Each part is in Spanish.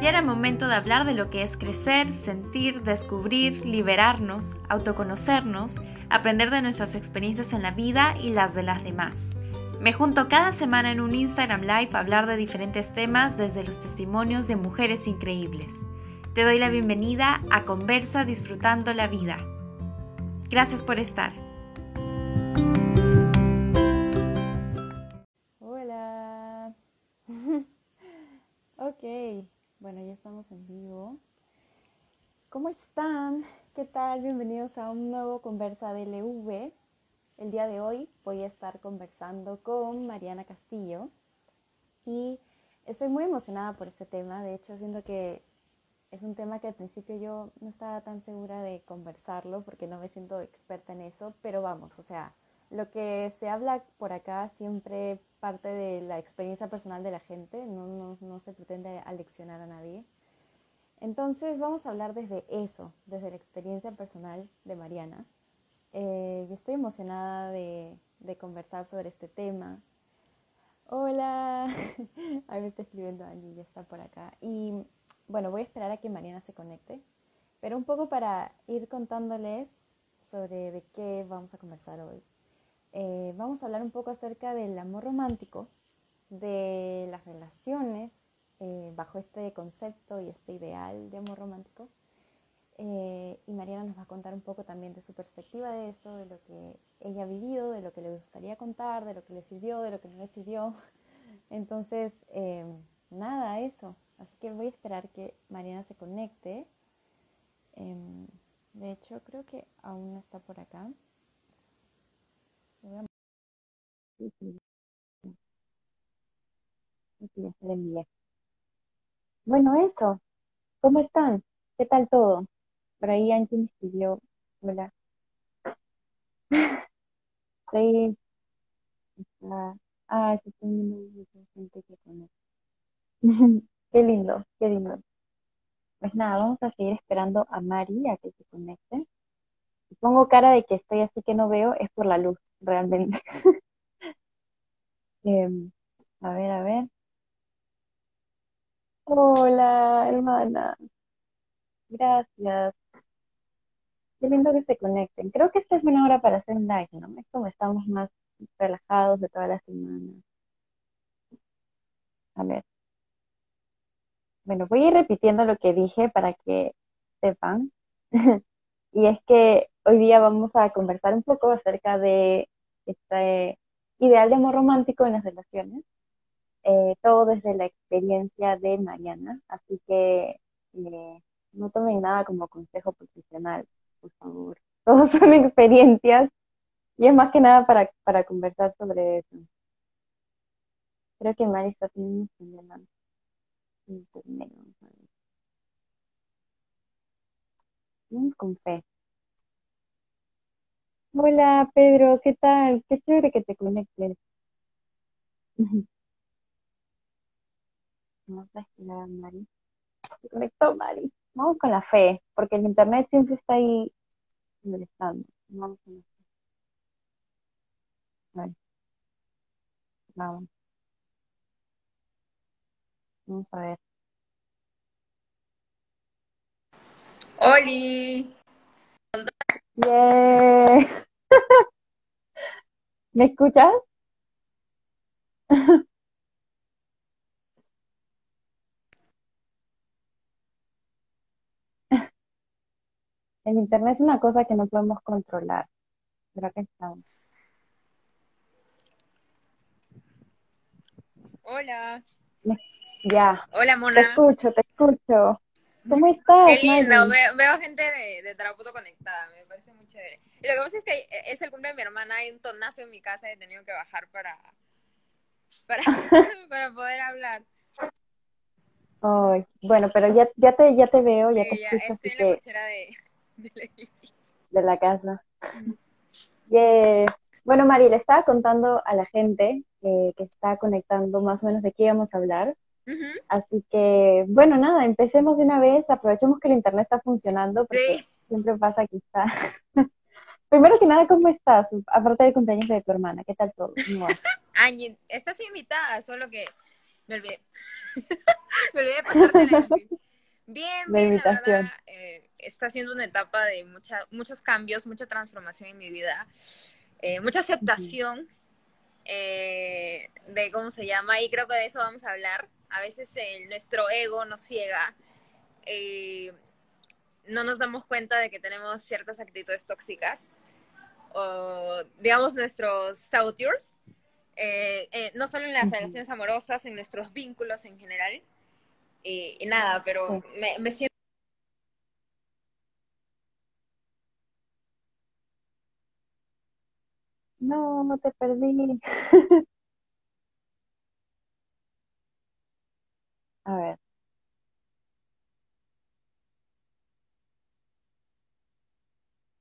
Ya era momento de hablar de lo que es crecer, sentir, descubrir, liberarnos, autoconocernos, aprender de nuestras experiencias en la vida y las de las demás. Me junto cada semana en un Instagram Live a hablar de diferentes temas desde los testimonios de mujeres increíbles. Te doy la bienvenida a Conversa Disfrutando la Vida. Gracias por estar. Hola. ok, bueno, ya estamos en vivo. ¿Cómo están? ¿Qué tal? Bienvenidos a un nuevo Conversa DLV. El día de hoy voy a estar conversando con Mariana Castillo y estoy muy emocionada por este tema. De hecho, siento que es un tema que al principio yo no estaba tan segura de conversarlo porque no me siento experta en eso, pero vamos, o sea, lo que se habla por acá siempre parte de la experiencia personal de la gente, no, se pretende aleccionar a nadie. Entonces vamos a hablar desde eso, desde la experiencia personal de Mariana. Eh, estoy emocionada de, de, conversar sobre este tema. Hola, ahí me está escribiendo Angie, ya está por acá. Y bueno, voy a esperar a que Mariana se conecte, pero un poco para ir contándoles sobre de qué vamos a conversar hoy. Eh, vamos a hablar un poco acerca del amor romántico, de las relaciones eh, bajo este concepto y este ideal de amor romántico. Eh, y Mariana nos va a contar un poco también de su perspectiva de eso, de lo que ella ha vivido, de lo que le gustaría contar, de lo que le sirvió, de lo que no le sirvió. Entonces, nada, eso. Así que voy a esperar que Mariana se conecte. Em, de hecho, creo que aún no está por acá. Bueno, eso. ¿Cómo están? ¿Qué tal todo? Por ahí Angie me escribió. Hola. Sí. Ah, se está viendo gente que conoce. Qué lindo, qué lindo. Pues nada, vamos a seguir esperando a Mari a que se conecte. pongo cara de que estoy así que no veo, es por la luz realmente. Em, a ver, a ver. Hola, hermana. Gracias. Qué lindo que se conecten. Creo que esta es buena hora para hacer un live, ¿no? Es como estamos más relajados de toda la semana. A ver. Bueno, voy a ir repitiendo lo que dije para que sepan. y es que hoy día vamos a conversar un poco acerca de este ideal de amor romántico en las relaciones, eh, todo desde la experiencia de Mariana, así que eh, no tomen nada como consejo profesional, por favor. Todos son experiencias y es más que nada para, para conversar sobre eso. Creo que Mari está teniendo un problema internet. Con. Hola Pedro, ¿qué tal? Qué chévere que te conectes. Vamos a esperar a Mari. Se conectó Mari. Vamos con la fe, porque el internet siempre está ahí molestando. Vamos con la fe. Vale. Vamos. Vamos a ver. ¡Holi! Yeah. ¿Me escuchas? El internet es una cosa que no podemos controlar, pero acá estamos. Hola. Ya. Hola, Te Mona. escucho, te escucho. ¿Cómo estás, Qué lindo, veo, veo gente de, de Tarapoto conectada, me parece muy chévere. Y lo que pasa es que es el cumple de mi hermana, hay un tonazo en mi casa y he tenido que bajar para, para, para poder hablar. Ay, bueno, pero ya, ya te, ya te veo, ya te ya escucho, estoy así en la que cochera de, del edificio. de la casa. Yeah. Bueno, Mari, le estaba contando a la gente eh, que está conectando más o menos de qué íbamos a hablar. Así que, bueno, nada, empecemos de una vez, aprovechemos que el internet está funcionando, porque Sí, siempre pasa que está. Primero que nada, ¿cómo estás? Aparte del cumpleaños de tu hermana, ¿qué tal todo? Angie, estás invitada, solo que me olvidé. me olvidé de pasarte la Bien, bien, la verdad, eh, está siendo una etapa de mucha, muchos cambios, mucha transformación en mi vida, eh, mucha aceptación eh, de cómo se llama, y creo que de eso vamos a hablar. A veces nuestro ego nos ciega, no nos damos cuenta de que tenemos ciertas actitudes tóxicas, o digamos nuestros saboteurs, no solo en las relaciones amorosas, en nuestros vínculos en general. Y, nada, pero me, me siento... No, no te perdí. A ver.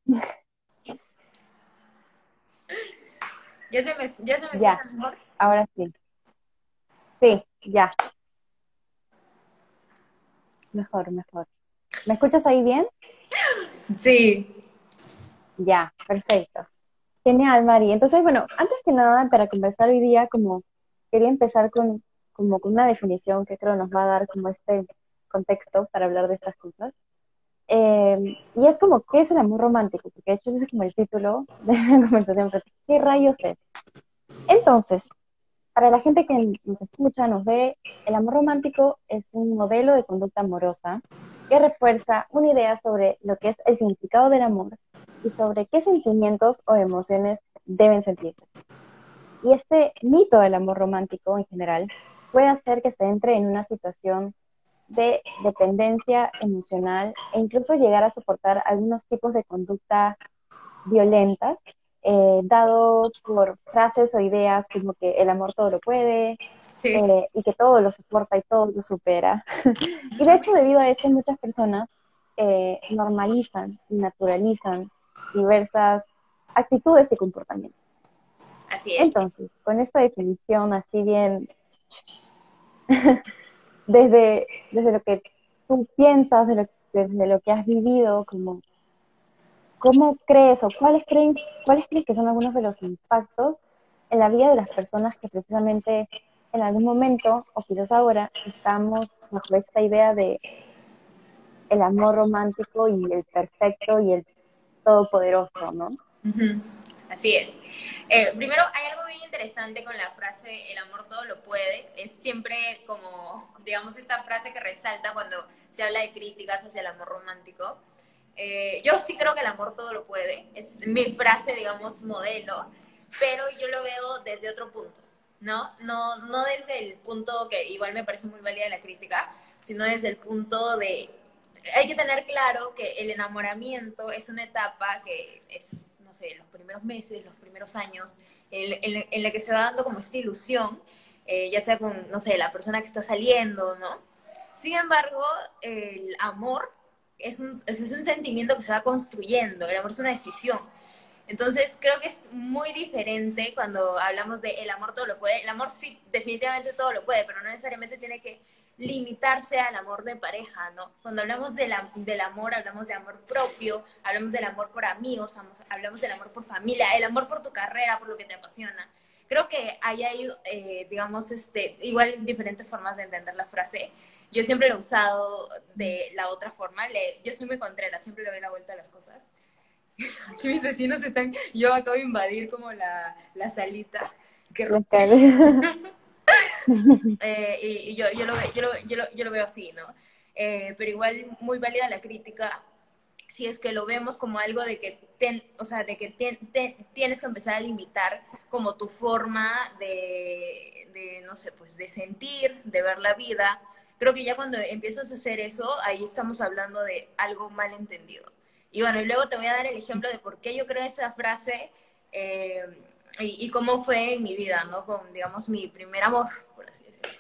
¿Ya se me, ya se me ya. mejor? Ahora sí. Sí, ya. Mejor, mejor. ¿Me escuchas ahí bien? Sí. Ya, perfecto. Genial, Mari. Entonces, bueno, antes que nada, para conversar hoy día, como quería empezar con, como una definición que creo nos va a dar como este contexto para hablar de estas cosas. Em, y es como, ¿qué es el amor romántico? Porque de hecho ese es como el título de la conversación. ¿Qué rayos es? Entonces, para la gente que nos escucha, nos ve, el amor romántico es un modelo de conducta amorosa que refuerza una idea sobre lo que es el significado del amor y sobre qué sentimientos o emociones deben sentirse. Y este mito del amor romántico en general puede hacer que se entre en una situación de dependencia emocional e incluso llegar a soportar algunos tipos de conducta violentas eh, dado por frases o ideas como que el amor todo lo puede eh, y que todo lo soporta y todo lo supera. y de hecho, debido a eso, muchas personas eh, normalizan y naturalizan diversas actitudes y comportamientos. Así es. Entonces, con esta definición así bien, desde, desde lo que tú piensas, desde lo que has vivido, como ¿Cómo crees o cuáles creen, cuáles crees que son algunos de los impactos en la vida de las personas que precisamente en algún momento, o quizás ahora, estamos bajo esta idea de el amor romántico y el perfecto y el todopoderoso, ¿no? Así es. Eh, primero, hay algo interesante con la frase el amor todo lo puede. Es siempre como, digamos, esta frase que resalta cuando se habla de críticas hacia el amor romántico. Eh, yo sí creo que el amor todo lo puede, es mi frase, digamos, modelo, pero yo lo veo desde otro punto, ¿no? No, no desde el punto que igual me parece muy válida la crítica, sino desde el punto de, hay que tener claro que el enamoramiento es una etapa que es, no sé, los primeros meses, los primeros años, en, la que se va dando como esta ilusión, eh, ya sea con, no sé, la persona que está saliendo, ¿no? Sin embargo, el amor es un, es un sentimiento que se va construyendo, el amor es una decisión. Entonces creo que es muy diferente cuando hablamos de el amor todo lo puede. El amor sí, definitivamente todo lo puede, pero no necesariamente tiene que limitarse al amor de pareja, ¿no? Cuando hablamos de la, del amor, hablamos de amor propio, hablamos del amor por amigos, hablamos del amor por familia, el amor por tu carrera, por lo que te apasiona. Creo que ahí hay, eh, digamos, este, igual diferentes formas de entender la frase yo siempre lo he usado de la otra forma. Le, yo soy muy contrera, siempre le doy la vuelta a las cosas. Aquí mis vecinos están, yo acabo de invadir como la, la salita. Que eh, y, yo, yo, lo, yo, lo, yo, lo, yo, lo, veo así, ¿no? Eh, pero igual muy válida la crítica si es que lo vemos como algo de que, ten, o sea, de que tienes que empezar a limitar como tu forma de, de, no sé, pues de sentir, de ver la vida, creo que ya cuando empiezas a hacer eso, ahí estamos hablando de algo mal entendido. Y bueno, y luego te voy a dar el ejemplo de por qué yo creo esa frase eh, y, cómo fue en mi vida, ¿no? Con, digamos, mi primer amor, por así decirlo.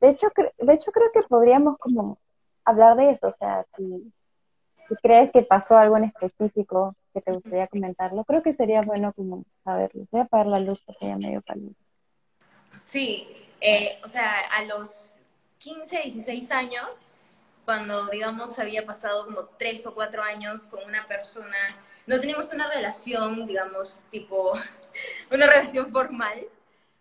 De hecho, de hecho, creo que podríamos como hablar de eso, o sea, si, crees que pasó algo en específico que te gustaría comentarlo, creo que sería bueno como saberlo. Voy a apagar la luz porque ya medio caliente. Sí, eh, o sea, a los 15, 16 años, cuando, digamos, había pasado como 3 o 4 años con una persona, no teníamos una relación, digamos, tipo, una relación formal,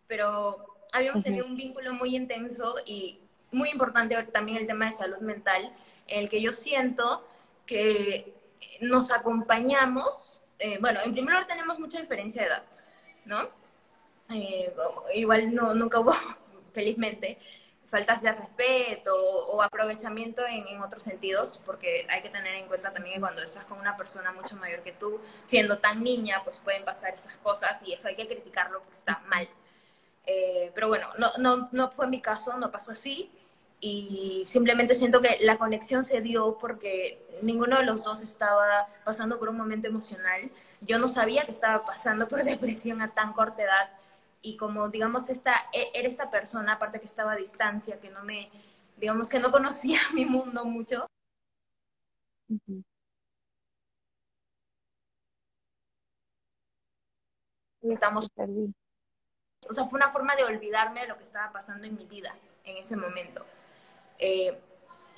pero habíamos tenido un vínculo muy intenso y muy importante también el tema de salud mental, en el que yo siento que nos acompañamos, eh, bueno, en primer lugar tenemos mucha diferencia de edad, ¿no? Eh, igual no, nunca hubo, felizmente, faltas de respeto o, aprovechamiento en, en, otros sentidos, porque hay que tener en cuenta también que cuando estás con una persona mucho mayor que tú, siendo tan niña, pues pueden pasar esas cosas y eso hay que criticarlo porque está mal. Eh, pero bueno, no, no, no fue mi caso, no pasó así y simplemente siento que la conexión se dio porque ninguno de los dos estaba pasando por un momento emocional. Yo no sabía que estaba pasando por depresión a tan corta edad y como digamos esta e, era esta persona aparte que estaba a distancia que no me digamos que no conocía mi mundo mucho. Estamos o sea fue una forma de olvidarme de lo que estaba pasando en mi vida en ese momento. Eh,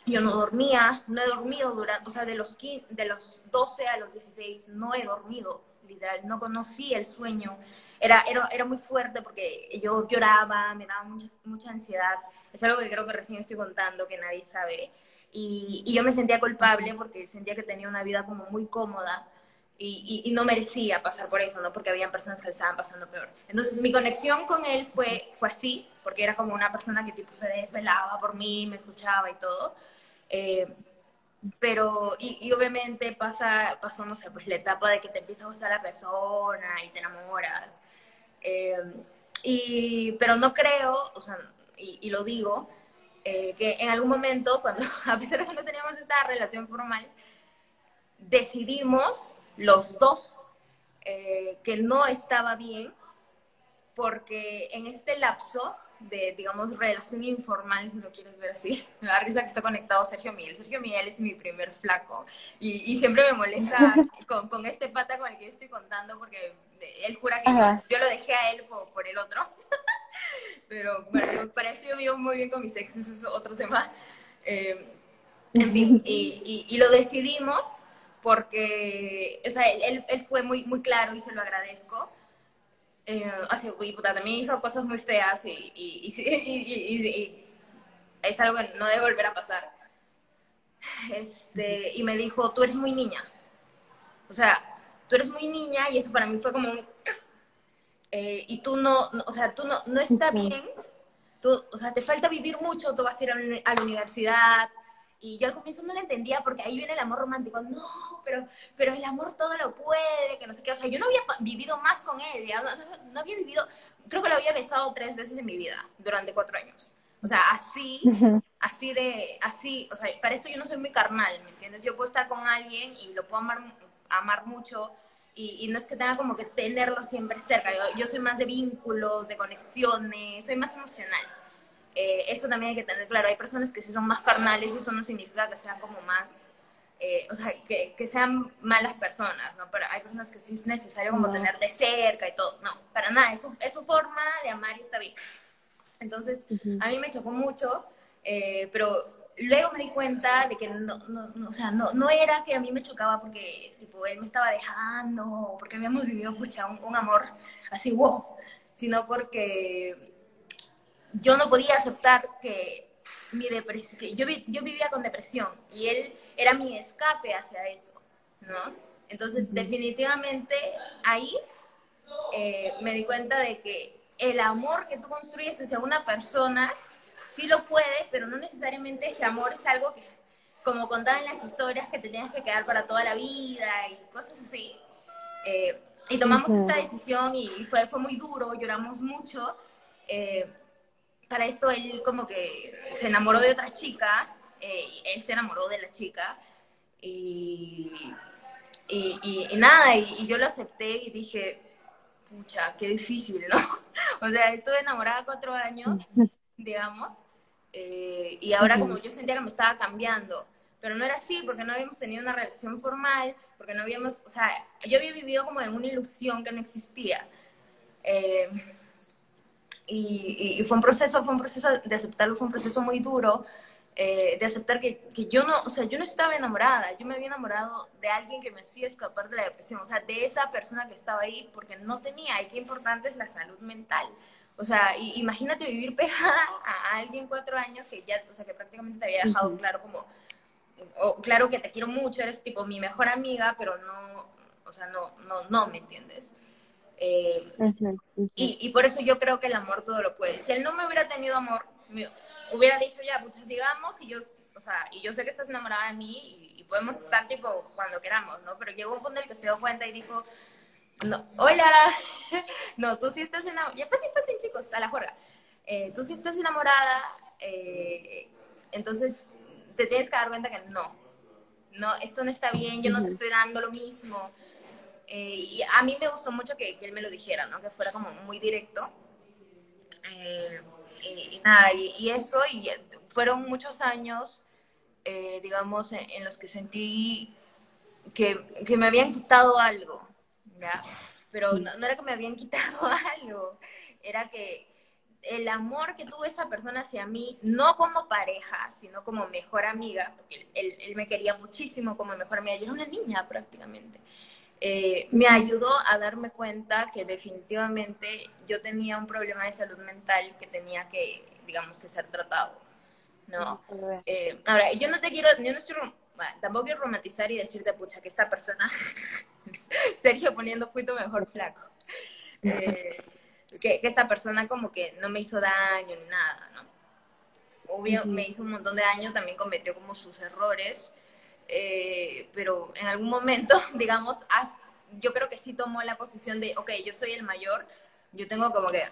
yo no dormía no he dormido durante o sea de los de los 12 a los 16 no he dormido literal no conocí el sueño era, era, era muy fuerte porque yo lloraba, me daba mucha, mucha ansiedad. Es algo que creo que recién estoy contando, que nadie sabe. Y, y yo me sentía culpable porque sentía que tenía una vida como muy cómoda. Y, y, no merecía pasar por eso, ¿no? Porque había personas que le estaban pasando peor. Entonces mi conexión con él fue, fue así, porque era como una persona que tipo se desvelaba por mí, me escuchaba y todo. Eh, pero, y, obviamente pasa, pasó, no sé, pues la etapa de que te empieza a gustar la persona y te enamoras. Eh, y, pero no creo, o sea, y, y lo digo, eh, que en algún momento, cuando, a pesar de que no teníamos esta relación formal, decidimos los dos eh, que no estaba bien, porque en este lapso de, digamos, relación informal, si lo quieres ver así. Me da risa que está conectado Sergio Miguel. Sergio Miguel es mi primer flaco y, y siempre me molesta con, con, este pata con el que yo estoy contando porque él jura que yo, lo dejé a él por, por el otro. Pero bueno, para esto yo vivo muy bien con mis exes, eso es otro tema. Eh, en fin, y, y, y, lo decidimos porque, o sea, él, él fue muy, muy claro y se lo agradezco eh, así, puta, también hizo cosas muy feas y, y, y, es algo que no debe volver a pasar. Este, y me dijo, tú eres muy niña. O sea, tú eres muy niña y eso para mí fue como un... Eh, y tú no, o sea, tú no, no está bien, tú, o sea, te falta vivir mucho, tú vas a ir a la universidad, y yo al comienzo no lo entendía porque ahí viene el amor romántico. No, pero, pero el amor todo lo puede, que no sé qué. O sea, yo no había vivido más con él, ya, no, había vivido, creo que lo había besado tres veces en mi vida durante cuatro años. O sea, así, así de, así, o sea, para esto yo no soy muy carnal, ¿me entiendes? Yo puedo estar con alguien y lo puedo amar, amar mucho y, y no es que tenga como que tenerlo siempre cerca. Yo, yo soy más de vínculos, de conexiones, soy más emocional. Eh, eso también hay que tener claro. Hay personas que sí son más carnales y eso no significa que sean como más, eh, o sea, que, que, sean malas personas, ¿no? Pero hay personas que sí es necesario como tener de cerca y todo. No, para nada, es su, es su forma de amar y está bien. Entonces, a mí me chocó mucho, eh, pero luego me di cuenta de que no, no, o sea, no, no era que a mí me chocaba porque tipo, él me estaba dejando, porque habíamos vivido pucha, un, un amor así, wow, sino porque yo no podía aceptar que mi depresión, que yo, yo vivía con depresión y él era mi escape hacia eso, ¿no? Entonces, definitivamente ahí eh, me di cuenta de que el amor que tú construyes hacia una persona sí lo puede, pero no necesariamente ese amor es algo que, como contaban las historias, que te tenías que quedar para toda la vida y cosas así. Eh, y tomamos esta decisión y fue, fue muy duro, lloramos mucho. Eh, para esto él como que se enamoró de otra chica, eh, él se enamoró de la chica y, y, y, nada, y, yo lo acepté y dije, pucha, qué difícil, ¿no? o sea, estuve enamorada cuatro años, digamos, eh, y ahora como yo sentía que me estaba cambiando, pero no era así porque no habíamos tenido una relación formal, porque no habíamos, o sea, yo había vivido como en una ilusión que no existía. Eh, y, fue un proceso, fue un proceso de aceptarlo, fue un proceso muy duro, eh, de aceptar que, que, yo no, o sea, yo no estaba enamorada, yo me había enamorado de alguien que me hacía escapar de la depresión, o sea, de esa persona que estaba ahí porque no tenía, y qué importante es la salud mental. O sea, imagínate vivir pegada a alguien cuatro años que ya, o sea, que prácticamente te había dejado claro como, o, claro que te quiero mucho, eres tipo mi mejor amiga, pero no, o sea, no, no, no, ¿me entiendes? Eh, y, y, por eso yo creo que el amor todo lo puede. Si él no me hubiera tenido amor, me hubiera dicho ya, pues sigamos y yo, o sea, y yo sé que estás enamorada de mí y, y podemos estar tipo cuando queramos, ¿no? Pero llegó un punto en el que se dio cuenta y dijo, no, hola, no, tú sí estás enamorada, ya pasen, pasen chicos, a la juerga, eh, tú sí estás enamorada, eh, entonces te tienes que dar cuenta que no, no, esto no está bien, yo no te estoy dando lo mismo. Eh, y a mí me gustó mucho que, él me lo dijera, ¿no? Que fuera como muy directo. y, nada, y, eso, y fueron muchos años, digamos, en, los que sentí que, que me habían quitado algo, pero no, era que me habían quitado algo, era que el amor que tuvo esa persona hacia mí, no como pareja, sino como mejor amiga, porque él, me quería muchísimo como mejor amiga, yo era una niña prácticamente, eh, me ayudó a darme cuenta que definitivamente yo tenía un problema de salud mental que tenía que, digamos, que ser tratado, ¿no? Eh, ahora, yo no te quiero, yo no estoy, tampoco quiero romantizar y decirte, pucha, que esta persona Sergio poniendo fui tu mejor flaco. Eh, que, esta persona como que no me hizo daño ni nada, ¿no? Obvio, me hizo un montón de daño, también cometió como sus errores, eh, pero en algún momento, digamos, yo creo que sí tomó la posición de, ok, yo soy el mayor, yo tengo como que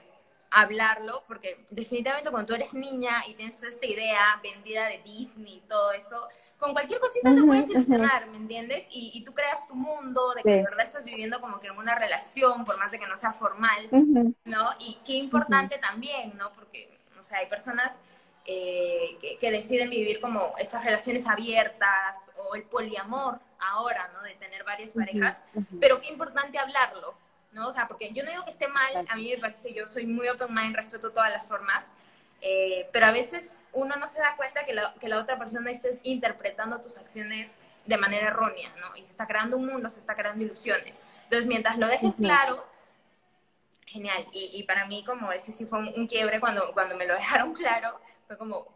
hablarlo, porque definitivamente cuando tú eres niña y tienes toda esta idea vendida de Disney y todo eso, con cualquier cosita te puedes ilusionar, ¿me entiendes? Y, tú creas tu mundo, de que de verdad estás viviendo como que en una relación, por más de que no sea formal, ¿no? Y qué importante también, ¿no? Porque, o sea, hay personas eh, que, deciden vivir como estas relaciones abiertas o el poliamor ahora, ¿no? De tener varias parejas, pero qué importante hablarlo, ¿no? O sea, porque yo no digo que esté mal, a mí me parece, yo soy muy open mind, respeto todas las formas, eh, pero a veces uno no se da cuenta que la, que la otra persona esté interpretando tus acciones de manera errónea, ¿no? Y se está creando un mundo, se está creando ilusiones. Entonces, mientras lo dejes claro, genial. Y, y, para mí, como ese sí fue un, quiebre cuando, cuando me lo dejaron claro, fue como,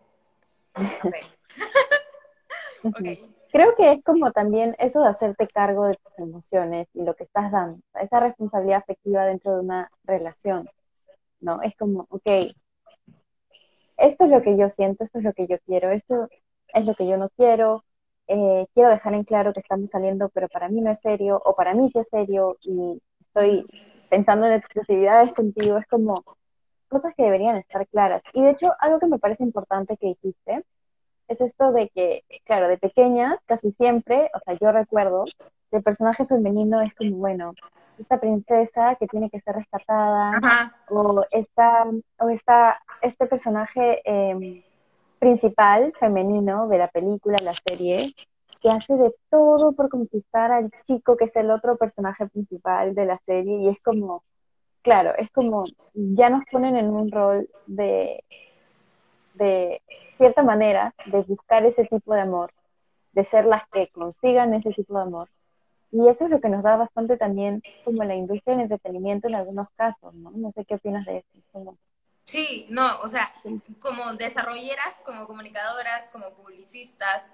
Creo que es como también eso de hacerte cargo de tus emociones y lo que estás dando, esa responsabilidad afectiva dentro de una relación, ¿no? Es como, ok, esto es lo que yo siento, esto es lo que yo quiero, esto es lo que yo no quiero, eh, quiero dejar en claro que estamos saliendo, pero para mí no es serio, o para mí sí es serio, y estoy pensando en exclusividades contigo, es como cosas que deberían estar claras. Y de hecho, algo que me parece importante que dijiste, es esto de que, claro, de pequeña, casi siempre, o sea, yo recuerdo, el personaje femenino es como, bueno, esta princesa que tiene que ser rescatada, o esta, o esta, este personaje em, principal femenino de la película, la serie, que hace de todo por conquistar al chico que es el otro personaje principal de la serie y es como, claro, es como, ya nos ponen en un rol de, cierta manera, de buscar ese tipo de amor, de ser las que consigan ese tipo de amor y eso es lo que nos da bastante también como la industria del entretenimiento en algunos casos, ¿no? No sé qué opinas de eso. Sí, no, o sea, como desarrolleras, como comunicadoras, como publicistas,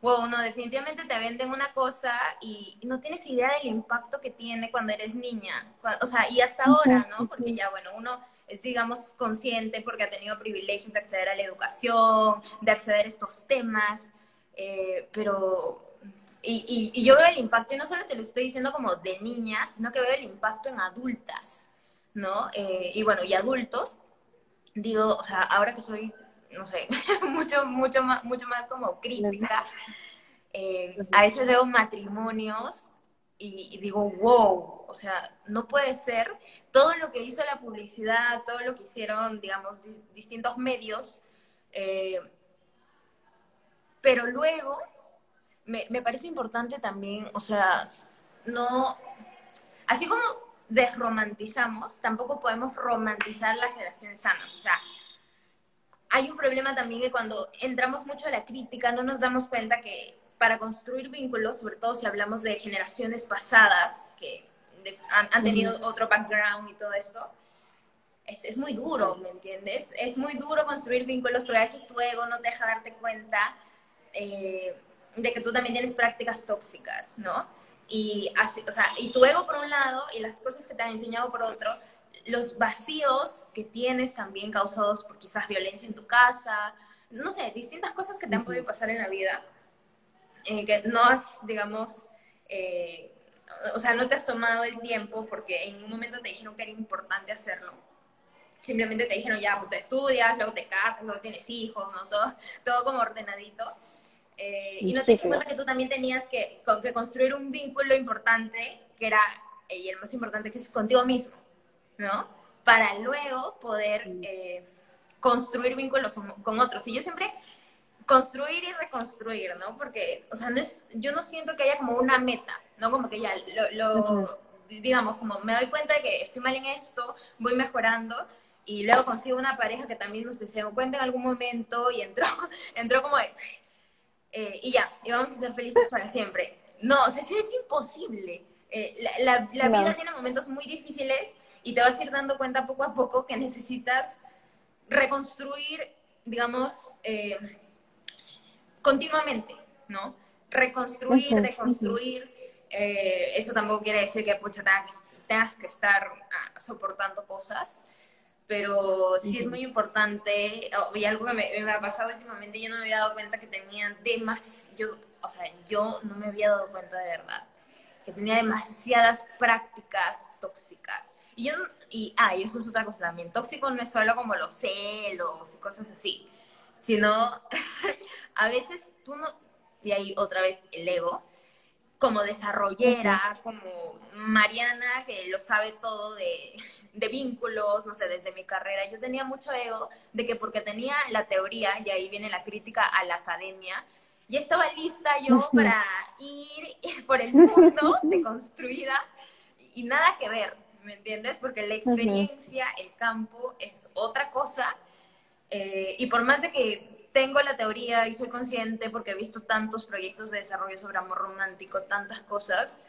wow, no, definitivamente te venden una cosa y no tienes idea del impacto que tiene cuando eres niña. O sea, y hasta ahora, ¿no? Porque ya, bueno, uno es, digamos, consciente porque ha tenido privilegios de acceder a la educación, de acceder a estos temas, eh, pero y, y, yo veo el impacto, y no solo te lo estoy diciendo como de niñas, sino que veo el impacto en adultas, ¿no? Eh, y bueno, y adultos, digo, o sea, ahora que soy, no sé, mucho, mucho más, mucho más como crítica, eh, a veces veo matrimonios y, digo, wow, o sea, no puede ser. Todo lo que hizo la publicidad, todo lo que hicieron, digamos, distintos medios, eh, pero luego me, me parece importante también, o sea, no, así como desromantizamos, tampoco podemos romantizar las relaciones sanas. O sea, hay un problema también que cuando entramos mucho a la crítica no nos damos cuenta que para construir vínculos, sobre todo si hablamos de generaciones pasadas que han, tenido otro background y todo esto, es, es, muy duro, ¿me entiendes? Es muy duro construir vínculos porque a veces tu ego no te deja darte cuenta eh, de que tú también tienes prácticas tóxicas, ¿no? Y, así, o sea, y tu ego por un lado y las cosas que te han enseñado por otro, los vacíos que tienes también causados por quizás violencia en tu casa, no sé, distintas cosas que te han podido pasar en la vida, eh, que no has, digamos, eh, o sea, no te has tomado el tiempo porque en un momento te dijeron que era importante hacerlo. Simplemente te dijeron, ya, pues te estudias, luego te casas, luego tienes hijos, ¿no? Todo, todo como ordenadito. Eh, y no te diste cuenta que tú también tenías que, que, construir un vínculo importante, que era, y el más importante, que es contigo mismo, ¿no? Para luego poder eh, construir vínculos con otros. Y yo siempre construir y reconstruir, ¿no? Porque, o sea, no es, yo no siento que haya como una meta, ¿no? Como que ya lo, digamos, como me doy cuenta de que estoy mal en esto, voy mejorando y luego consigo una pareja que también no sé, se dio cuenta en algún momento y entró, entró como de, eh, y ya, y vamos a ser felices para siempre. No, o sea, es imposible. Eh, la, la, vida tiene momentos muy difíciles y te vas a ir dando cuenta poco a poco que necesitas reconstruir, digamos, eh, continuamente, ¿no? Reconstruir, reconstruir. Eh, eso tampoco quiere decir que pucha, tengas, que estar ah, soportando cosas, pero sí es muy importante, oh, y algo que me, ha pasado últimamente, yo no me había dado cuenta que tenía demasiadas, yo, o sea, yo no me había dado cuenta de verdad, que tenía demasiadas prácticas tóxicas. Y yo, y, ah, y eso es otra cosa también, tóxico no es solo como los celos y cosas así, sino a veces tú no, y ahí otra vez el ego, como desarrollera, como Mariana, que lo sabe todo de, de, vínculos, no sé, desde mi carrera, yo tenía mucho ego de que porque tenía la teoría, y ahí viene la crítica a la academia, ya estaba lista yo para ir por el mundo deconstruida y nada que ver, ¿me entiendes? Porque la experiencia, el campo es otra cosa eh, y por más de que tengo la teoría y soy consciente porque he visto tantos proyectos de desarrollo sobre amor romántico, tantas cosas,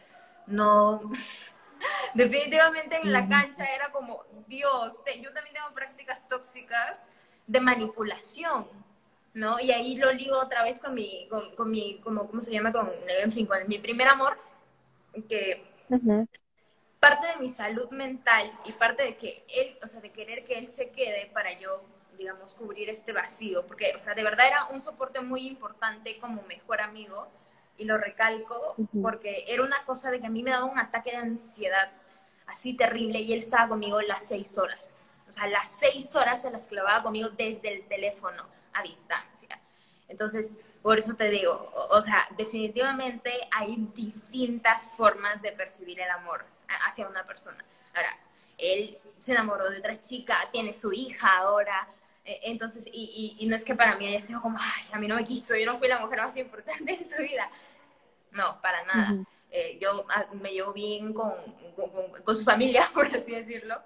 no... Definitivamente en la cancha era como, Dios, yo también tengo prácticas tóxicas de manipulación, ¿no? Y ahí lo ligo otra vez con mi, con, mi como, ¿cómo se llama? Con, en fin, con mi primer amor, que parte de mi salud mental y parte de que él, o sea, de querer que él se quede para yo digamos, cubrir este vacío, porque, o sea, de verdad era un soporte muy importante como mejor amigo, y lo recalco porque era una cosa de que a mí me daba un ataque de ansiedad así terrible y él estaba conmigo las seis horas, o sea, las seis horas se las clavaba conmigo desde el teléfono a distancia. Entonces, por eso te digo, o, o sea, definitivamente hay distintas formas de percibir el amor hacia una persona. Ahora, él se enamoró de otra chica, tiene su hija ahora, eh, entonces, y, y, no es que para mí sido como, ay, a mí no me quiso, yo no fui la mujer más importante en su vida. No, para nada. Eh, yo me llevo bien con, con, su familia, por así decirlo.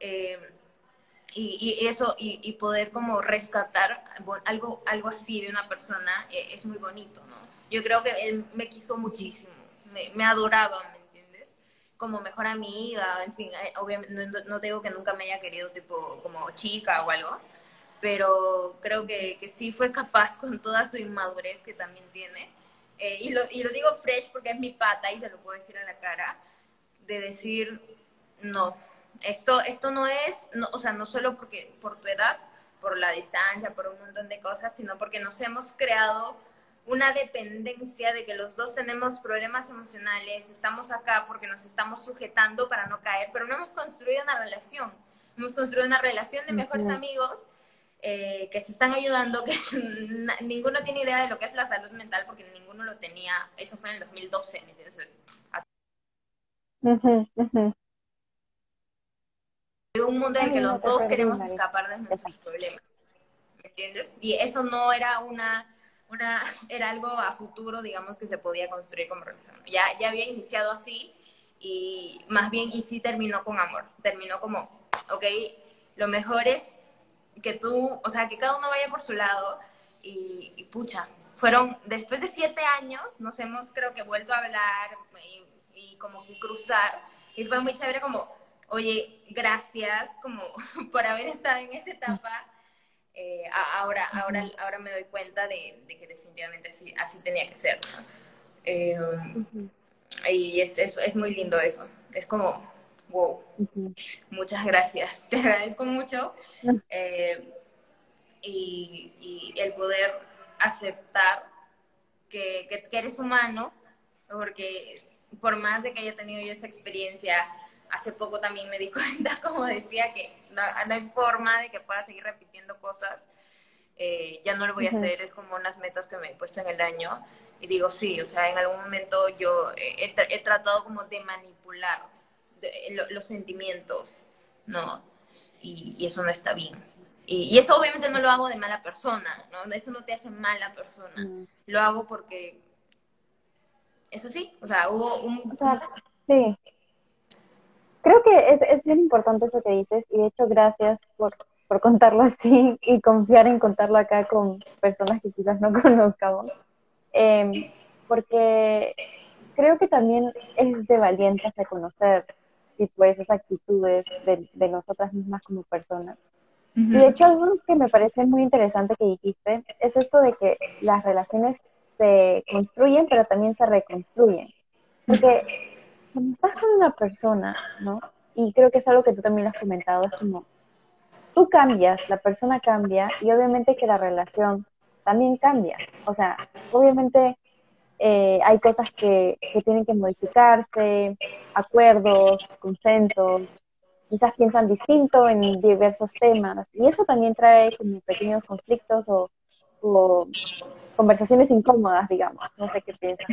Eh, y, y, eso, y, poder como rescatar algo, algo así de una persona es muy bonito, ¿no? Yo creo que él me quiso muchísimo, me, me adoraba. Como mejor amiga, en fin, obviamente no, no, digo que nunca me haya querido tipo como chica o algo, pero creo que, que, sí fue capaz con toda su inmadurez que también tiene. Eh, y, lo, y, lo, digo fresh porque es mi pata y se lo puedo decir a la cara, de decir, no, esto, esto no es, no, o sea, no solo porque por tu edad, por la distancia, por un montón de cosas, sino porque nos hemos creado una dependencia de que los dos tenemos problemas emocionales, estamos acá porque nos estamos sujetando para no caer, pero no hemos construido una relación. Hemos construido una relación de mejores amigos eh, que se están ayudando, que ninguno tiene idea de lo que es la salud mental porque ninguno lo tenía, eso fue en el 2012, ¿me entiendes? Un mundo en el que los dos queremos escapar de nuestros problemas, ¿me entiendes? Y eso no era una, era algo a futuro, digamos, que se podía construir como relación. Ya, ya había iniciado así y más bien, y sí terminó con amor, terminó como, ok, lo mejor es que tú, o sea, que cada uno vaya por su lado y, pucha, fueron, después de siete años, nos hemos creo que vuelto a hablar y, como que cruzar y fue muy chévere como, oye, gracias como por haber estado en esa etapa. Eh, ahora, ahora, ahora me doy cuenta de, que definitivamente así, así tenía que ser. Eh, y es, es, es, muy lindo eso. Es como, wow, muchas gracias. Te agradezco mucho. Eh, y, y, el poder aceptar que, que, eres humano, porque por más de que haya tenido yo esa experiencia, hace poco también me di cuenta, como decía, que no, hay forma de que pueda seguir repitiendo cosas. Eh, ya no lo voy a hacer, es como unas metas que me he puesto en el año. Y digo, sí, o sea, en algún momento yo he, tratado como de manipular los sentimientos, ¿no? Y, y, eso no está bien. Y, y, eso obviamente no lo hago de mala persona, ¿no? Eso no te hace mala persona. Lo hago porque es así, o sea, hubo un... sí. Creo que es, es, bien importante eso que dices y de hecho gracias por, por contarlo así y confiar en contarlo acá con personas que quizás no conozcamos. Em, porque creo que también es de valientes reconocer pues, esas actitudes de, de nosotras mismas como personas. Y de hecho algo que me parece muy interesante que dijiste es esto de que las relaciones se construyen, pero también se reconstruyen. Porque cuando estás con una persona, ¿no? Y creo que es algo que tú también has comentado, es como, tú cambias, la persona cambia y obviamente que la relación también cambia. O sea, obviamente eh, hay cosas que, que, tienen que modificarse, acuerdos, consensos, quizás piensan distinto en diversos temas y eso también trae como pequeños conflictos o, o conversaciones incómodas, digamos. No sé qué piensas.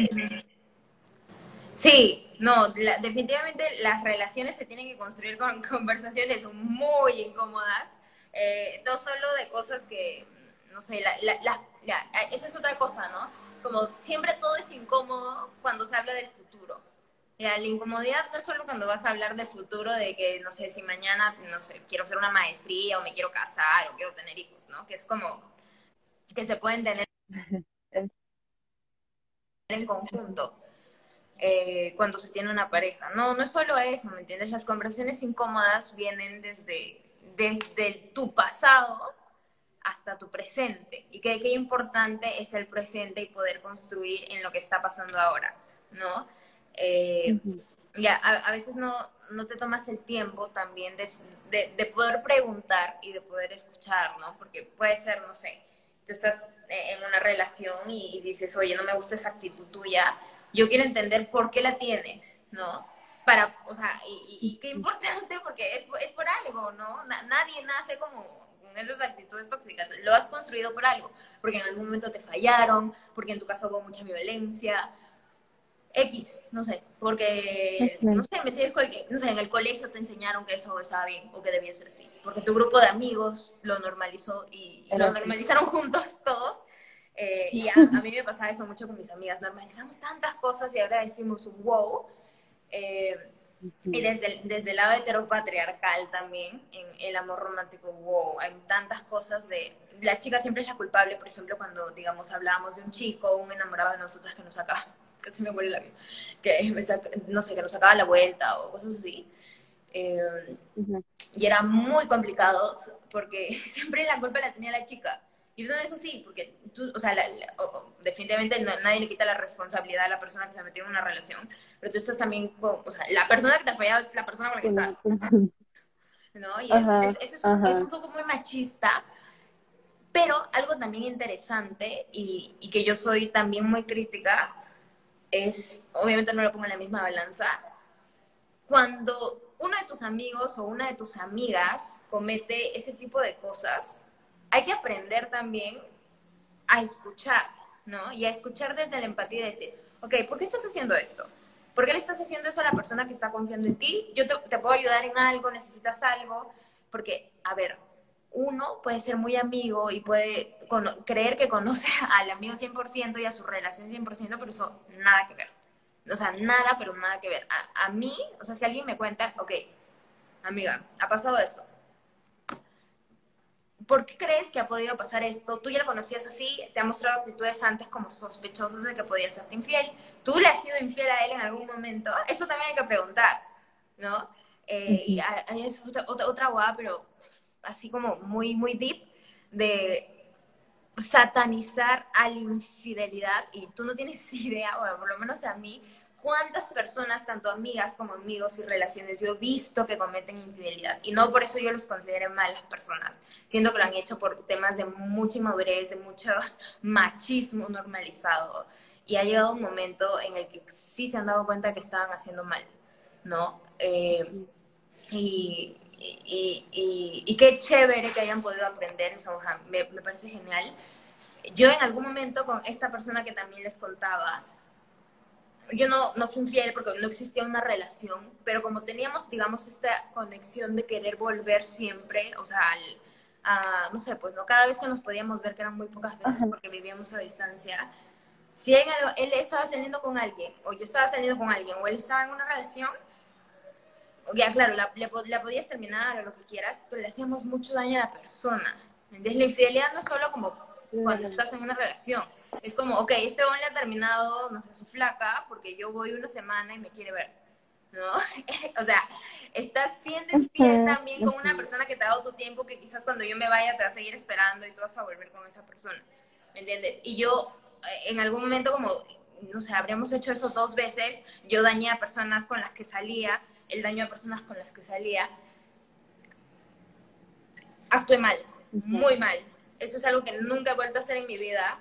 Sí, no, definitivamente las relaciones se tienen que construir con conversaciones muy incómodas, eh, no solo de cosas que, no sé, la, la, esa es otra cosa, ¿no? Como siempre todo es incómodo cuando se habla del futuro. La, la incomodidad no es solo cuando vas a hablar del futuro, de que, no sé, si mañana, no sé, quiero hacer una maestría o me quiero casar o quiero tener hijos, ¿no? Que es como que se pueden tener en conjunto eh, cuando se tiene una pareja. No, no es solo eso, ¿me entiendes? Las conversaciones incómodas vienen desde, desde tu pasado hasta tu presente. Y que qué importante es el presente y poder construir en lo que está pasando ahora, ¿no? Eh, ya, a, veces no, no te tomas el tiempo también de, de, poder preguntar y de poder escuchar, ¿no? Porque puede ser, no sé, tú estás eh, en una relación y, dices, oye, no me gusta esa actitud tuya, yo quiero entender por qué la tienes, ¿no? Para, o sea, y, qué importante porque es, es por algo, ¿no? nadie nace como con esas actitudes tóxicas, lo has construido por algo, porque en algún momento te fallaron, porque en tu casa hubo mucha violencia, X, no sé, porque, no sé, me tienes no sé, en el colegio te enseñaron que eso estaba bien o que debía ser así, porque tu grupo de amigos lo normalizó y, lo normalizaron juntos todos. Eh, y a, mí me pasaba eso mucho con mis amigas, normalizamos tantas cosas y ahora decimos wow. Eh, y desde el, desde el lado heteropatriarcal también, en el amor romántico, wow, hay tantas cosas de... La chica siempre es la culpable, por ejemplo, cuando, digamos, hablábamos de un chico, un enamorado de nosotras que nos acaba casi me vuelve la vida, que no sé, que nos sacaba la vuelta o cosas así. Eh, y era muy complicado porque siempre la culpa la tenía la chica. Y eso no es así, porque tú, o sea, definitivamente nadie le quita la responsabilidad a la persona que se metió en una relación, pero tú estás también con, o sea, la persona que te ha fallado es la persona con la que estás. ¿No? Y es, es, un poco muy machista, pero algo también interesante y, y que yo soy también muy crítica es, obviamente no lo pongo en la misma balanza, cuando uno de tus amigos o una de tus amigas comete ese tipo de cosas, hay que aprender también a escuchar, ¿no? Y a escuchar desde la empatía y decir, ok, ¿por qué estás haciendo esto? ¿Por qué le estás haciendo eso a la persona que está confiando en ti? Yo te, puedo ayudar en algo, necesitas algo, porque, a ver, uno puede ser muy amigo y puede creer que conoce al amigo 100% y a su relación 100%, pero eso nada que ver. O sea, nada, pero nada que ver. A, mí, o sea, si alguien me cuenta, ok, amiga, ha pasado esto. ¿Por qué crees que ha podido pasar esto? Tú ya lo conocías así, te ha mostrado actitudes antes como sospechosas de que podía serte infiel. ¿Tú le has sido infiel a él en algún momento? Eso también hay que preguntar, ¿no? Eh, y a, mí es otra, otra guada, pero así como muy, muy deep, de satanizar a la infidelidad y tú no tienes idea, o por lo menos a mí, cuántas personas, tanto amigas como amigos y relaciones, yo he visto que cometen infidelidad. Y no por eso yo los considero malas personas, siendo que lo han hecho por temas de mucha inmadurez, de mucho machismo normalizado. Y ha llegado un momento en el que sí se han dado cuenta que estaban haciendo mal, ¿no? Eh, y, y, y, qué chévere que hayan podido aprender en Sonham, me, me parece genial. Yo en algún momento con esta persona que también les contaba, yo no, no fui infiel porque no existía una relación, pero como teníamos, digamos, esta conexión de querer volver siempre, o sea, al, no sé, pues no, cada vez que nos podíamos ver, que eran muy pocas veces porque vivíamos a distancia, si él, él estaba saliendo con alguien, o yo estaba saliendo con alguien, o él estaba en una relación, ya claro, la, la, podías terminar o lo que quieras, pero le hacíamos mucho daño a la persona. Entonces la infidelidad no es solo como cuando estás en una relación, es como, ok, este hombre ha terminado, no sé, su flaca, porque yo voy una semana y me quiere ver, ¿no? o sea, estás siendo infiel también con una persona que te ha dado tu tiempo, que quizás cuando yo me vaya te va a seguir esperando y tú vas a volver con esa persona, ¿me entiendes? Y yo, eh, en algún momento, como, no sé, habríamos hecho eso dos veces, yo dañé a personas con las que salía, el daño a personas con las que salía, actué mal, muy mal. Eso es algo que nunca he vuelto a hacer en mi vida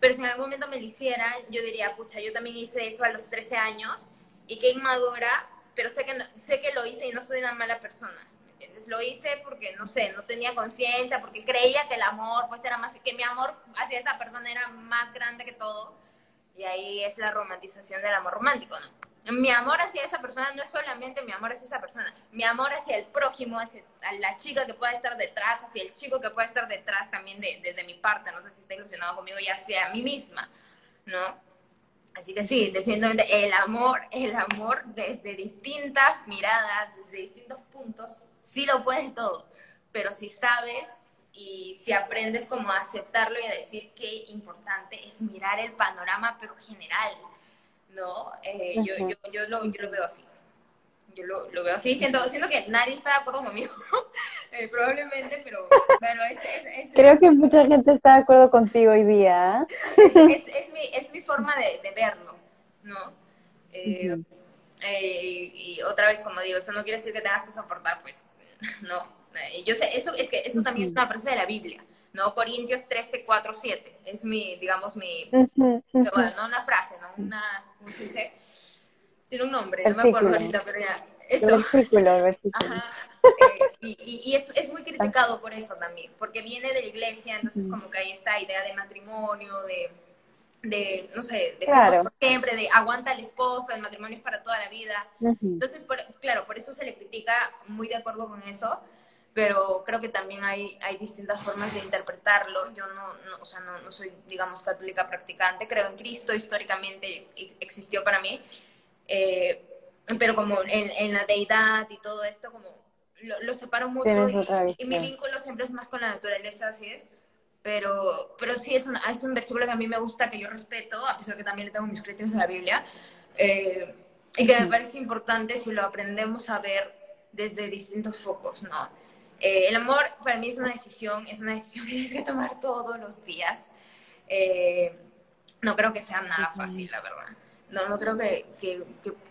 pero si en algún momento me lo hiciera, yo diría, pucha, yo también hice eso a los 13 años y qué inmadura, pero sé que, sé que lo hice y no soy una mala persona. ¿entiendes? Lo hice porque, no sé, no tenía conciencia, porque creía que el amor, pues era más, que mi amor hacia esa persona era más grande que todo. Y ahí es la romantización del amor romántico, ¿no? Mi amor hacia esa persona no es solamente mi amor hacia esa persona, mi amor hacia el prójimo, hacia la chica que pueda estar detrás, hacia el chico que pueda estar detrás también de, desde mi parte, no sé si está ilusionado conmigo, ya sea a mí misma, ¿no? Así que sí, definitivamente el amor, el amor desde distintas miradas, desde distintos puntos, sí lo puedes todo, pero si sabes y si aprendes como a aceptarlo y a decir qué importante es mirar el panorama, pero general, ¿no? Eh, yo, yo, yo, lo, yo lo veo así. Yo lo, lo, veo así, siento, siento que nadie está de acuerdo conmigo, eh, probablemente, pero bueno, es, es, Creo que mucha gente está de acuerdo contigo hoy día. Es, mi, es mi forma de, de verlo, ¿no? Eh, y, otra vez, como digo, eso no quiere decir que tengas que soportar, pues, no. yo sé, eso, es que eso también es una frase de la Biblia. ¿No? Corintios 13, 4, 7. Es mi, digamos, mi, bueno, no una frase, ¿no? Una, ¿cómo se dice? Tiene un nombre, no me acuerdo ahorita, pero ya. Eso. El versículo, el versículo. Ajá. Eh, y, y, es, es, muy criticado por eso también, porque viene de la iglesia, entonces como que hay esta idea de matrimonio, de, de no sé, de claro. siempre, de aguanta al esposo, el matrimonio es para toda la vida. Entonces, claro, por eso se le critica muy de acuerdo con eso, pero creo que también hay, hay distintas formas de interpretarlo. Yo no, no o sea, no, no, soy, digamos, católica practicante, creo en Cristo, históricamente existió para mí, eh, pero como en, en, la deidad y todo esto, como lo, lo separo mucho y, mi vínculo siempre es más con la naturaleza, así es. Pero, pero sí, es un, es un versículo que a mí me gusta, que yo respeto, a pesar que también le tengo mis criterios en la Biblia, eh, y que me parece importante si lo aprendemos a ver desde distintos focos, ¿no? Eh, el amor para mí es una decisión, es una decisión que tienes que tomar todos los días. Eh, no creo que sea nada fácil, la verdad. No, no creo que, que,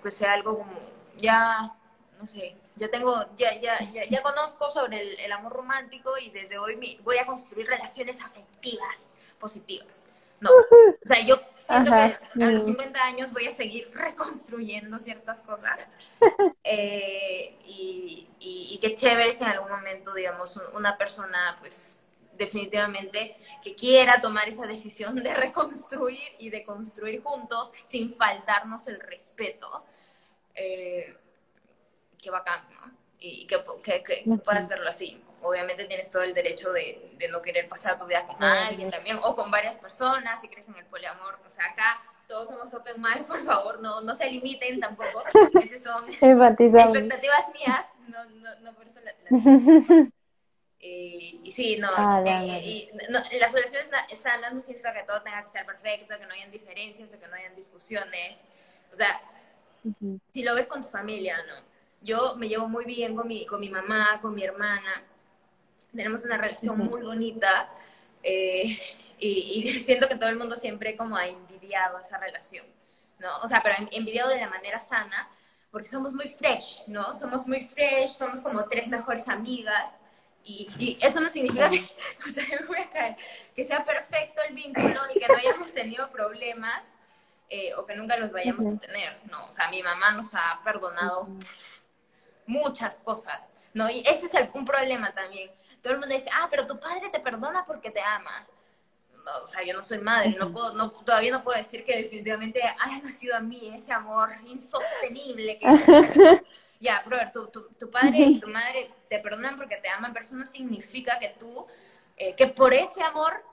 que, sea algo como, ya, no sé, ya tengo, ya, ya, ya, ya conozco sobre el, el, amor romántico y desde hoy me, voy a construir relaciones afectivas positivas. No, o sea, yo siento que a los 50 años voy a seguir reconstruyendo ciertas cosas. Eh, y, y, qué chévere si en algún momento, digamos, una persona, pues, definitivamente que quiera tomar esa decisión de reconstruir y de construir juntos sin faltarnos el respeto. Eh, qué bacán, ¿no? Y que, que, que puedas verlo así obviamente tienes todo el derecho de, de no querer pasar tu vida con alguien también, o con varias personas, si crees en el poliamor. O sea, acá todos somos open mind, por favor, no, no se limiten tampoco. Esas son expectativas mías, no, no, no por eso las... Y, y, sí, no, ah, y, no, las relaciones sanas no significa que todo tenga que ser perfecto, que no hayan diferencias, que no hayan discusiones. O sea, si lo ves con tu familia, ¿no? yo me llevo muy bien con mi, con mi mamá, con mi hermana, tenemos una relación muy bonita eh, y, siento que todo el mundo siempre como ha envidiado esa relación, ¿no? O sea, pero envidiado de la manera sana, porque somos muy fresh, ¿no? Somos muy fresh, somos como tres mejores amigas. Y, eso no significa que, que sea perfecto el vínculo y que no hayamos tenido problemas eh, o que nunca los vayamos a tener, ¿no? O sea, mi mamá nos ha perdonado muchas cosas, ¿no? Y ese es un problema también. Todo el mundo dice, ah, pero tu padre te perdona porque te ama. o sea, yo no soy madre, no puedo, no, todavía no puedo decir que definitivamente haya nacido a mí ese amor insostenible que... ya, brother, tu, tu, padre y tu madre te perdonan porque te aman, pero eso no significa que tú, eh, que por ese amor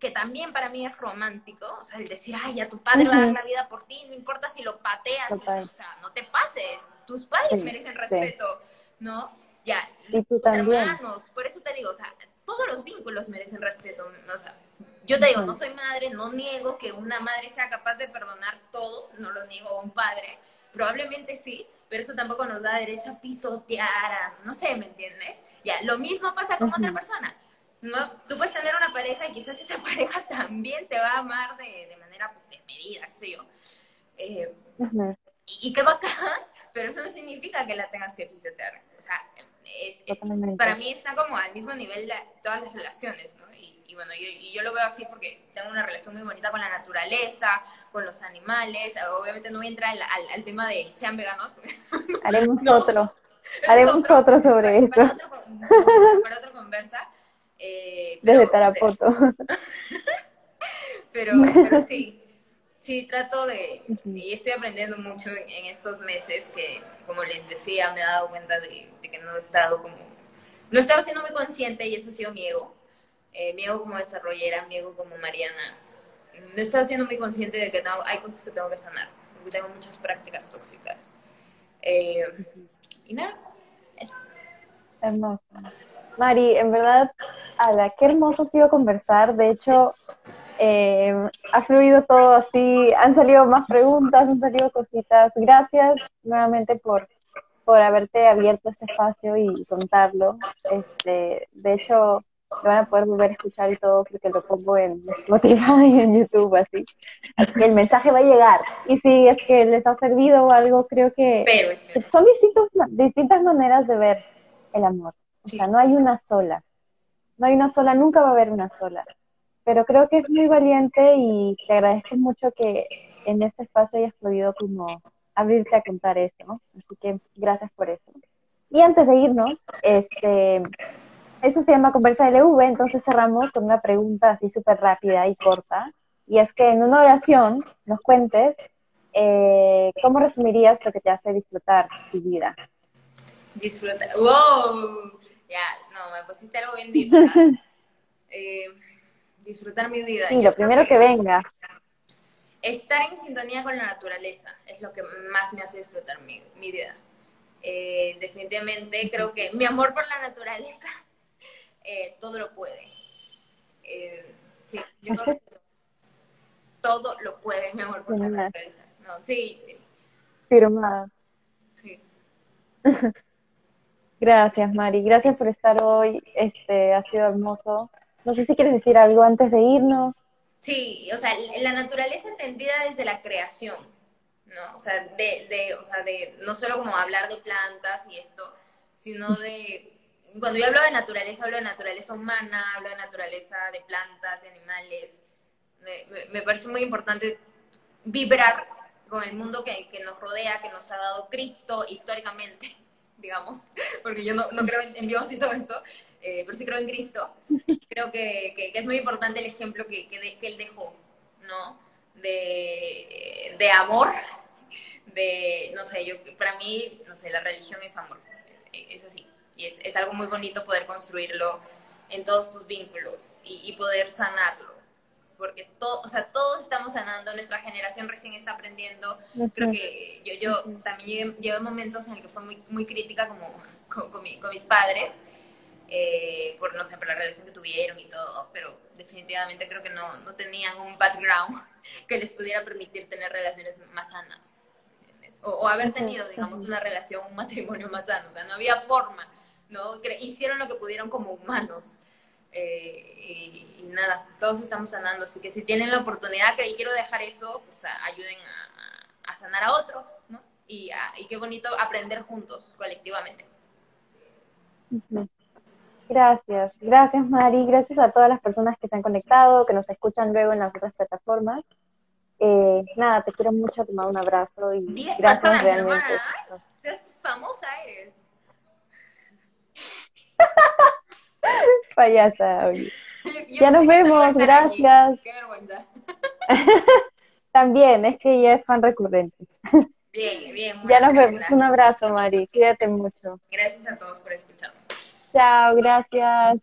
que también para mí es romántico, o sea, el decir, ay, ya tu padre va a dar la vida por ti, no importa si lo pateas, o sea, no te pases, tus padres merecen respeto, ¿no? Ya, y tú hermanos, por eso te digo, o sea, todos los vínculos merecen respeto, o sea, yo te digo, no soy madre, no niego que una madre sea capaz de perdonar todo, no lo niego a un padre, probablemente sí, pero eso tampoco nos da derecho a pisotear, no sé, ¿me entiendes? Ya, lo mismo pasa con otra persona no, tú puedes tener una pareja y quizás esa pareja también te va a amar de, de manera, pues, de medida, qué sé yo. Eh, y, qué bacán, pero eso no significa que la tengas que pisotear. O sea, es, para mí está como al mismo nivel de todas las relaciones, ¿no? Y, bueno, yo, y yo lo veo así porque tengo una relación muy bonita con la naturaleza, con los animales. Obviamente no voy a entrar al, al, tema de sean veganos. Haremos otro. Haremos otro, sobre esto. Para otro, para otro conversa. Eh, Desde Tarapoto. Pero, pero, sí, sí, trato de, y estoy aprendiendo mucho en, estos meses que, como les decía, me he dado cuenta de, que no he estado como, no he estado siendo muy consciente y eso ha sido mi ego, eh, mi ego como desarrollera, mi ego como Mariana. No he estado siendo muy consciente de que hay cosas que tengo que sanar, porque tengo muchas prácticas tóxicas. Eh, y nada, eso. Hermoso. Mari, en verdad, la qué hermoso ha sido conversar. De hecho, eh, ha fluido todo así, han salido más preguntas, han salido cositas. Gracias nuevamente por, por haberte abierto este espacio y contarlo. Este, de hecho, lo van a poder volver a escuchar y todo porque lo pongo en Spotify y en YouTube, así. El mensaje va a llegar. Y si es que les ha servido o algo, creo que son distintos, distintas maneras de ver el amor. O sea, no hay una sola. No hay una sola, nunca va a haber una sola. Pero creo que es muy valiente y te agradezco mucho que en este espacio hayas podido como abrirte a contar eso. Así que gracias por eso. Y antes de irnos, este, eso se llama Conversa LV, entonces cerramos con una pregunta así súper rápida y corta. Y es que en una oración nos cuentes eh, cómo resumirías lo que te hace disfrutar tu vida. Disfrutar. ¡Wow! Ya, no, me pusiste algo bien deep. Eh, disfrutar mi vida. Y lo primero que, venga. Estar en sintonía con la naturaleza es lo que más me hace disfrutar mi, vida. Eh, definitivamente creo que mi amor por la naturaleza eh, todo lo puede. sí, yo creo que todo lo puede mi amor por la naturaleza. No, sí. Firmada. Sí. Gracias, Mari. Gracias por estar hoy. Este, ha sido hermoso. No sé si quieres decir algo antes de irnos. Sí, o sea, la naturaleza entendida desde la creación, ¿no? O sea, de, de, o sea, de no solo como hablar de plantas y esto, sino de cuando yo hablo de naturaleza, hablo de naturaleza humana, hablo de naturaleza de plantas, de animales. Me, parece muy importante vibrar con el mundo que, que, nos rodea, que nos ha dado Cristo históricamente digamos, porque yo no, no creo en, Dios y todo esto, eh, pero sí creo en Cristo. Creo que, que, es muy importante el ejemplo que, que, Él dejó, ¿no? De, de, amor, de, no sé, yo, para mí, no sé, la religión es amor, es, es así. Y es, es, algo muy bonito poder construirlo en todos tus vínculos y, y poder sanarlo porque todo, o sea, todos estamos sanando, nuestra generación recién está aprendiendo. Creo que yo, yo también llegué, momentos en el que fue muy, muy crítica como con, con, mis padres, eh, por, no sé, por la relación que tuvieron y todo, pero definitivamente creo que no, no tenían un background que les pudiera permitir tener relaciones más sanas. o, haber tenido, digamos, una relación, un matrimonio más sano. O sea, no había forma, ¿no? Hicieron lo que pudieron como humanos. Eh, y, nada, todos estamos sanando, así que si tienen la oportunidad, y quiero dejar eso, pues ayuden a, sanar a otros, ¿no? Y, y qué bonito aprender juntos, colectivamente. Gracias, gracias Mari, gracias a todas las personas que se han conectado, que nos escuchan luego en las otras plataformas. Eh, nada, te quiero mucho, te mando un abrazo y gracias realmente. famosa eres. Payasa, ya nos vemos, gracias. Qué vergüenza. También, es que ya es fan recurrente. Bien, bien. Ya nos vemos. Un abrazo, Mari. Cuídate mucho. Gracias a todos por escucharme. Chao, gracias.